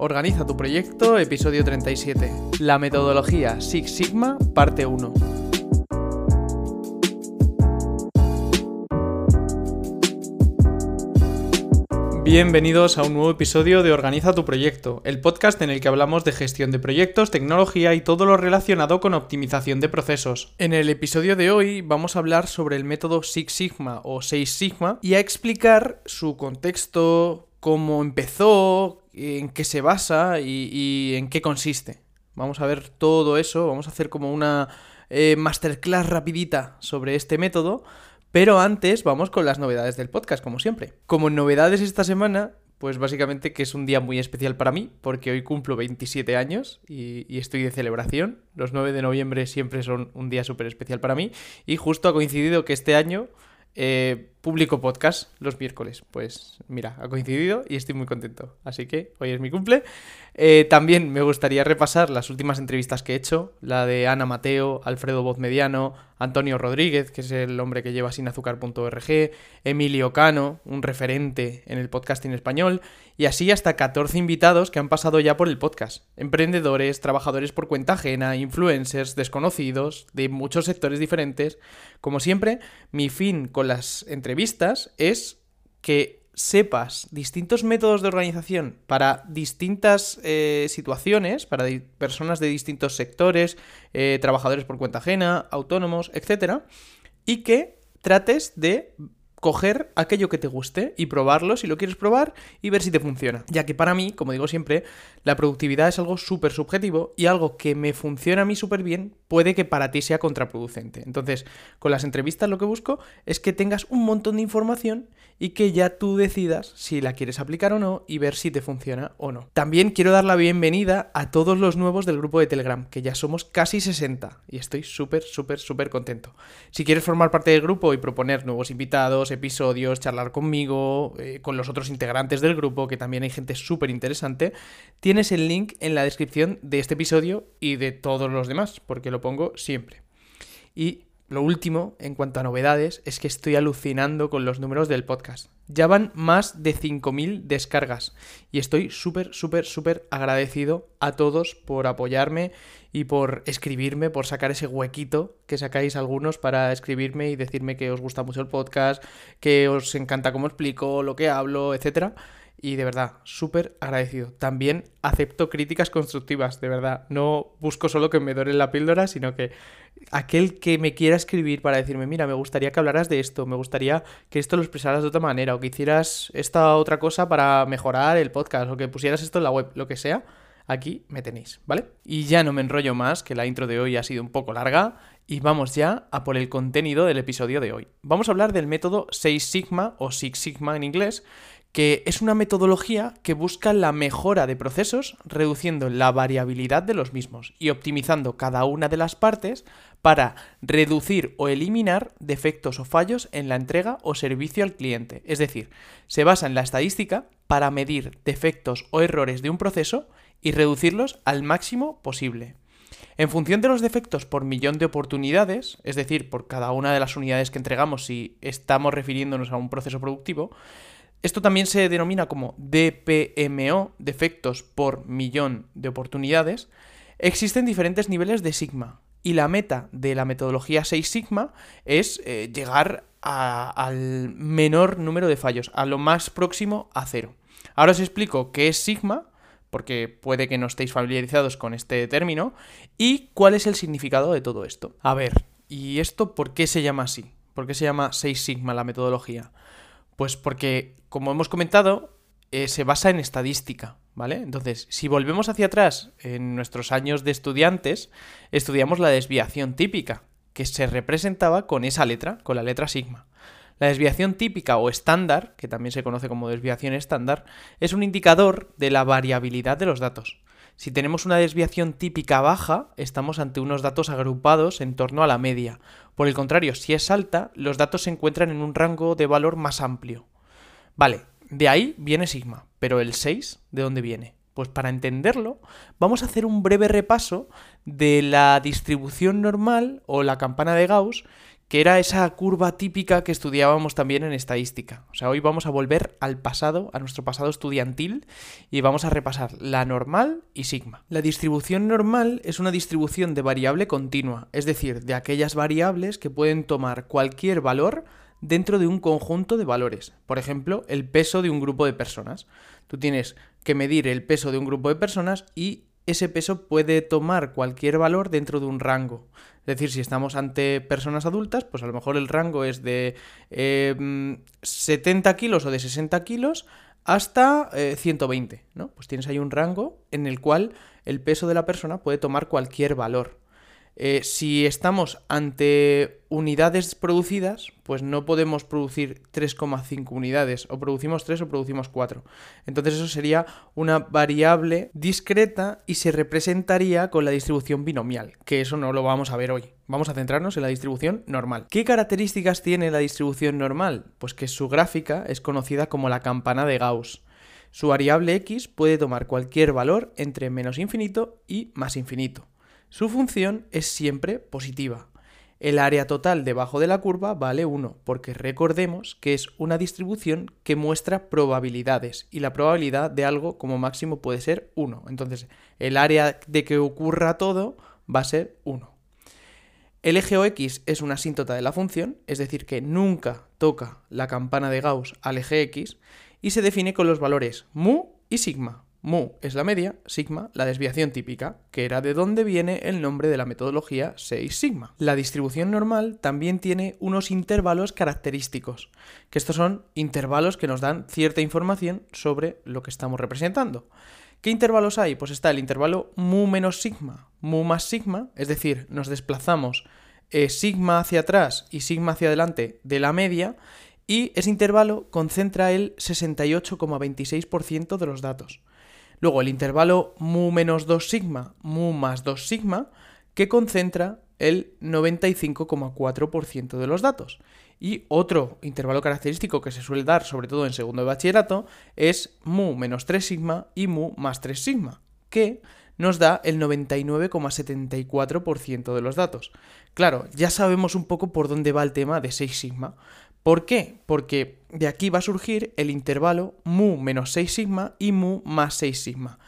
Organiza tu proyecto, episodio 37. La metodología Six Sigma, parte 1. Bienvenidos a un nuevo episodio de Organiza tu proyecto, el podcast en el que hablamos de gestión de proyectos, tecnología y todo lo relacionado con optimización de procesos. En el episodio de hoy vamos a hablar sobre el método Six Sigma o 6 Sigma y a explicar su contexto, cómo empezó, en qué se basa y, en qué consiste. Vamos a ver todo eso, vamos a hacer como una eh, masterclass rapidita sobre este método pero antes vamos con las novedades del podcast, como siempre. Como novedades esta semana, pues básicamente que es un día muy especial para mí, porque hoy cumplo 27 años y, estoy de celebración. Los 9 de noviembre siempre son un día súper especial para mí. Y justo ha coincidido que este año eh, publico podcast los miércoles. Pues mira, ha coincidido y estoy muy contento. Así que hoy es mi cumple. Eh, también me gustaría repasar las últimas entrevistas que he hecho. La de Ana Mateo, Alfredo Mediano, Antonio Rodríguez, que es el hombre que lleva sinazúcar.org, Emilio Cano, un referente en el podcasting español, y así hasta 14 invitados que han pasado ya por el podcast. Emprendedores, trabajadores por cuenta ajena, influencers, desconocidos, de muchos sectores diferentes. Como siempre, mi fin con las entrevistas es que sepas distintos métodos de organización para distintas eh, situaciones, para personas de distintos sectores, eh, trabajadores por cuenta ajena, autónomos, etc. Y que trates de coger aquello que te guste y probarlo si lo quieres probar y ver si te funciona. Ya que para mí, como digo siempre, la productividad es algo súper subjetivo y algo que me funciona a mí súper bien puede que para ti sea contraproducente. Entonces, con las entrevistas lo que busco es que tengas un montón de información y que ya tú decidas si la quieres aplicar o no y ver si te funciona o no. También quiero dar la bienvenida a todos los nuevos del grupo de Telegram, que ya somos casi 60 y estoy súper, súper, súper contento. Si quieres formar parte del grupo y proponer nuevos invitados, episodios, charlar conmigo, eh, con los otros integrantes del grupo, que también hay gente súper interesante, tienes el link en la descripción de este episodio y de todos los demás, porque lo pongo siempre. Y lo último, en cuanto a novedades, es que estoy alucinando con los números del podcast. Ya van más de 5.000 descargas y estoy súper, súper, súper agradecido a todos por apoyarme y por escribirme, por sacar ese huequito que sacáis algunos para escribirme y decirme que os gusta mucho el podcast, que os encanta cómo explico, lo que hablo, etcétera y de verdad, súper agradecido. También acepto críticas constructivas, de verdad. No busco solo que me doren la píldora, sino que aquel que me quiera escribir para decirme, mira, me gustaría que hablaras de esto, me gustaría que esto lo expresaras de otra manera, o que hicieras esta otra cosa para mejorar el podcast, o que pusieras esto en la web, lo que sea, aquí me tenéis, ¿vale? Y ya no me enrollo más, que la intro de hoy ha sido un poco larga, y vamos ya a por el contenido del episodio de hoy. Vamos a hablar del método 6 Sigma o Six Sigma en inglés, que es una metodología que busca la mejora de procesos reduciendo la variabilidad de los mismos y optimizando cada una de las partes para reducir o eliminar defectos o fallos en la entrega o servicio al cliente. Es decir, se basa en la estadística para medir defectos o errores de un proceso y reducirlos al máximo posible. En función de los defectos por millón de oportunidades, es decir, por cada una de las unidades que entregamos si estamos refiriéndonos a un proceso productivo, esto también se denomina como DPMO, defectos por millón de oportunidades. Existen diferentes niveles de sigma y la meta de la metodología 6 sigma es eh, llegar al menor número de fallos, a lo más próximo a cero. Ahora os explico qué es sigma, porque puede que no estéis familiarizados con este término, y cuál es el significado de todo esto. A ver, ¿y esto por qué se llama así? ¿Por qué se llama 6 sigma la metodología? Pues porque, como hemos comentado, eh, se basa en estadística, ¿vale? Entonces, si volvemos hacia atrás, en nuestros años de estudiantes, estudiamos la desviación típica, que se representaba con esa letra, con la letra sigma. La desviación típica o estándar, que también se conoce como desviación estándar, es un indicador de la variabilidad de los datos. Si tenemos una desviación típica baja, estamos ante unos datos agrupados en torno a la media. Por el contrario, si es alta, los datos se encuentran en un rango de valor más amplio. Vale, de ahí viene sigma, pero el 6, ¿de dónde viene? Pues para entenderlo, vamos a hacer un breve repaso de la distribución normal o la campana de Gauss que era esa curva típica que estudiábamos también en estadística. O sea, hoy vamos a volver al pasado, a nuestro pasado estudiantil, y vamos a repasar la normal y sigma. La distribución normal es una distribución de variable continua, es decir, de aquellas variables que pueden tomar cualquier valor dentro de un conjunto de valores. Por ejemplo, el peso de un grupo de personas. Tú tienes que medir el peso de un grupo de personas y ese peso puede tomar cualquier valor dentro de un rango. Es decir, si estamos ante personas adultas, pues a lo mejor el rango es de 70 em, kilos o de 60 kilos hasta 120, eh, ¿no? Pues tienes ahí un rango en el cual el peso de la persona puede tomar cualquier valor. Eh, si estamos ante unidades producidas, pues no podemos producir 3,5 unidades, o producimos 3 o producimos 4. Entonces eso sería una variable discreta y se representaría con la distribución binomial, que eso no lo vamos a ver hoy. Vamos a centrarnos en la distribución normal. ¿Qué características tiene la distribución normal? Pues que su gráfica es conocida como la campana de Gauss. Su variable x puede tomar cualquier valor entre menos infinito y más infinito. Su función es siempre positiva. El área total debajo de la curva vale 1, porque recordemos que es una distribución que muestra probabilidades y la probabilidad de algo como máximo puede ser 1. Entonces, el área de que ocurra todo va a ser 1. El eje OX es una asíntota de la función, es decir, que nunca toca la campana de Gauss al eje X y se define con los valores mu y sigma. Mu es la media, sigma la desviación típica, que era de donde viene el nombre de la metodología 6 sigma. La distribución normal también tiene unos intervalos característicos, que estos son intervalos que nos dan cierta información sobre lo que estamos representando. ¿Qué intervalos hay? Pues está el intervalo mu menos sigma, mu más sigma, es decir, nos desplazamos eh, sigma hacia atrás y sigma hacia adelante de la media, y ese intervalo concentra el 68,26% de los datos. Luego el intervalo mu menos 2 sigma, mu más 2 sigma, que concentra el 95,4% de los datos. Y otro intervalo característico que se suele dar, sobre todo en segundo de bachillerato, es mu menos 3 sigma y mu más 3 sigma, que nos da el 99,74% de los datos. Claro, ya sabemos un poco por dónde va el tema de 6 sigma, ¿Por qué? Porque de aquí va a surgir el intervalo mu menos 6 sigma y mu más 6 sigma,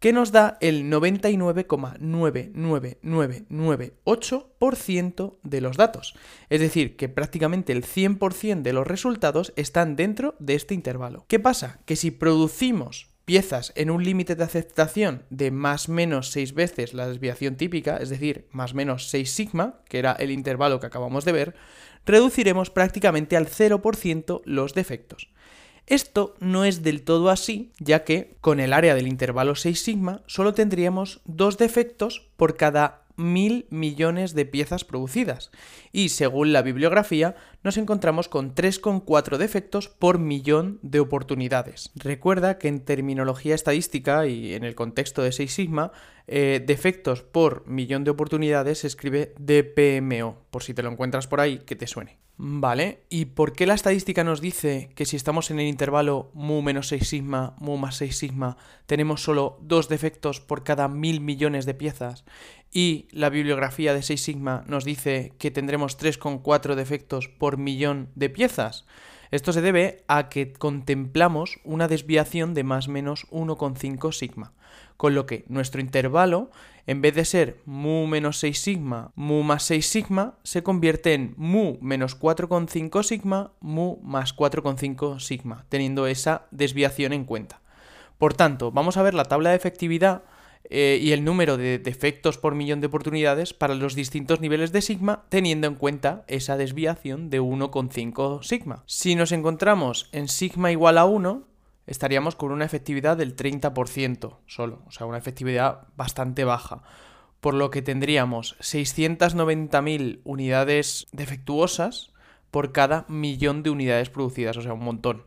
que nos da el 99,99998% de los datos. Es decir, que prácticamente el 100% de los resultados están dentro de este intervalo. ¿Qué pasa? Que si producimos piezas en un límite de aceptación de más menos 6 veces la desviación típica, es decir, más menos 6 sigma, que era el intervalo que acabamos de ver, reduciremos prácticamente al 0% los defectos. Esto no es del todo así, ya que con el área del intervalo 6 sigma solo tendríamos dos defectos por cada mil millones de piezas producidas. Y según la bibliografía, nos encontramos con 3,4 defectos por millón de oportunidades. Recuerda que en terminología estadística y en el contexto de 6 sigma, eh, defectos por millón de oportunidades se escribe DPMO, por si te lo encuentras por ahí, que te suene. Vale, ¿y por qué la estadística nos dice que si estamos en el intervalo mu menos 6 sigma, mu más 6 sigma, tenemos solo dos defectos por cada mil millones de piezas? Y la bibliografía de 6 sigma nos dice que tendremos 3,4 defectos por millón de piezas. Esto se debe a que contemplamos una desviación de más menos 1,5 sigma, con lo que nuestro intervalo, en vez de ser mu menos 6 sigma, mu más 6 sigma, se convierte en mu menos 4,5 sigma, mu más 4,5 sigma, teniendo esa desviación en cuenta. Por tanto, vamos a ver la tabla de efectividad eh, y el número de defectos por millón de oportunidades para los distintos niveles de sigma teniendo en cuenta esa desviación de 1,5 sigma. Si nos encontramos en sigma igual a 1, estaríamos con una efectividad del 30% solo, o sea, una efectividad bastante baja. Por lo que tendríamos 690.000 unidades defectuosas por cada millón de unidades producidas, o sea, un montón.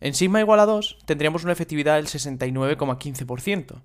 En sigma igual a 2 tendríamos una efectividad del 69,15%.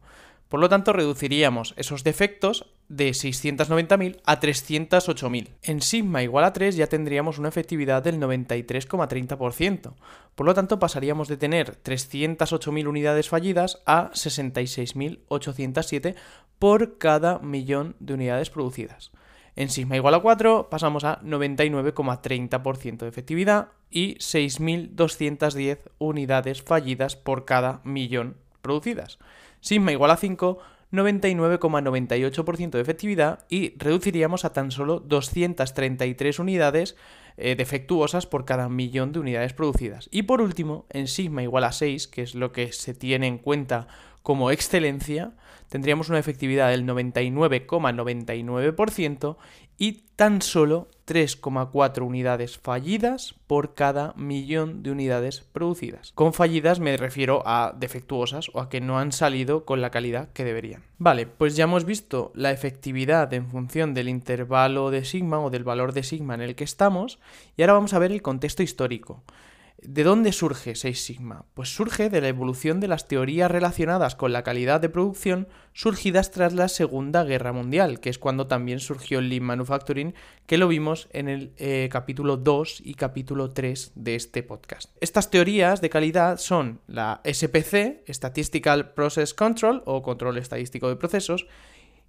Por lo tanto, reduciríamos esos defectos de 690.000 a 308.000. En sigma igual a 3 ya tendríamos una efectividad del 93,30%. Por lo tanto, pasaríamos de tener 308.000 unidades fallidas a 66.807 por cada millón de unidades producidas. En sigma igual a 4 pasamos a 99,30% de efectividad y 6.210 unidades fallidas por cada millón producidas. Sigma igual a 5, 99,98% de efectividad y reduciríamos a tan solo 233 unidades eh, defectuosas por cada millón de unidades producidas. Y por último, en sigma igual a 6, que es lo que se tiene en cuenta como excelencia, tendríamos una efectividad del 99,99% y tan solo 3,4 unidades fallidas por cada millón de unidades producidas. Con fallidas me refiero a defectuosas o a que no han salido con la calidad que deberían. Vale, pues ya hemos visto la efectividad en función del intervalo de sigma o del valor de sigma en el que estamos y ahora vamos a ver el contexto histórico. ¿De dónde surge Six Sigma? Pues surge de la evolución de las teorías relacionadas con la calidad de producción surgidas tras la Segunda Guerra Mundial, que es cuando también surgió el Lean Manufacturing, que lo vimos en el eh, capítulo 2 y capítulo 3 de este podcast. Estas teorías de calidad son la SPC, Statistical Process Control o Control Estadístico de Procesos,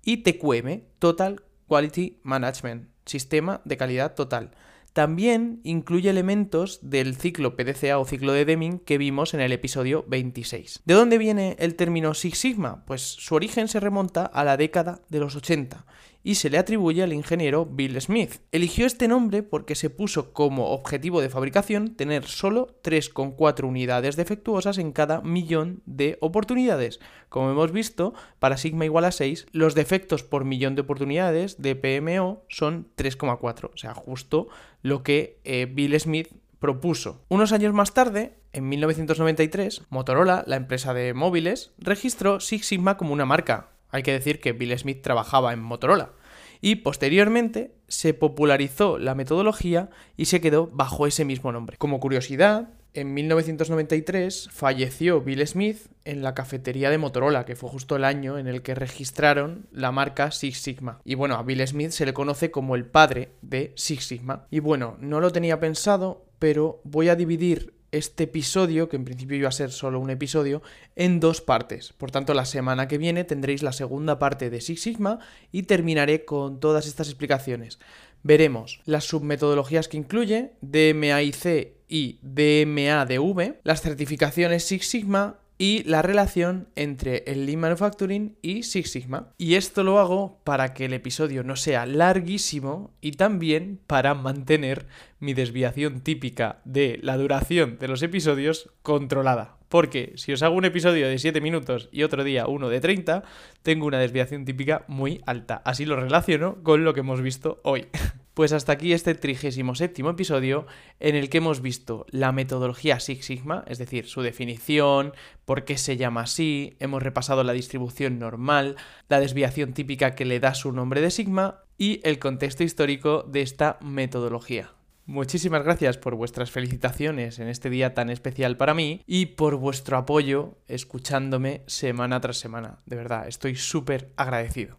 y TQM, Total Quality Management, Sistema de Calidad Total. También incluye elementos del ciclo PDCA o ciclo de Deming que vimos en el episodio 26. ¿De dónde viene el término Six Sigma? Pues su origen se remonta a la década de los 80 y se le atribuye al ingeniero Bill Smith. Eligió este nombre porque se puso como objetivo de fabricación tener solo 3,4 unidades defectuosas en cada millón de oportunidades. Como hemos visto, para sigma igual a 6, los defectos por millón de oportunidades de PMO son 3,4, o sea, justo lo que eh, Bill Smith propuso. Unos años más tarde, en 1993, Motorola, la empresa de móviles, registró Six Sigma como una marca, hay que decir que Bill Smith trabajaba en Motorola. Y posteriormente se popularizó la metodología y se quedó bajo ese mismo nombre. Como curiosidad, en 1993 falleció Bill Smith en la cafetería de Motorola, que fue justo el año en el que registraron la marca Six Sigma. Y bueno, a Bill Smith se le conoce como el padre de Six Sigma. Y bueno, no lo tenía pensado, pero voy a dividir este episodio, que en principio iba a ser solo un episodio, en dos partes. Por tanto, la semana que viene tendréis la segunda parte de Six Sigma y terminaré con todas estas explicaciones. Veremos las submetodologías que incluye, DMAIC y DMADV, las certificaciones Six Sigma y la relación entre el Lean Manufacturing y Six Sigma. Y esto lo hago para que el episodio no sea larguísimo y también para mantener mi desviación típica de la duración de los episodios controlada. Porque si os hago un episodio de 7 minutos y otro día uno de 30, tengo una desviación típica muy alta. Así lo relaciono con lo que hemos visto hoy. Pues hasta aquí este 37 episodio en el que hemos visto la metodología Six Sigma, es decir, su definición, por qué se llama así, hemos repasado la distribución normal, la desviación típica que le da su nombre de Sigma y el contexto histórico de esta metodología. Muchísimas gracias por vuestras felicitaciones en este día tan especial para mí y por vuestro apoyo escuchándome semana tras semana. De verdad, estoy súper agradecido.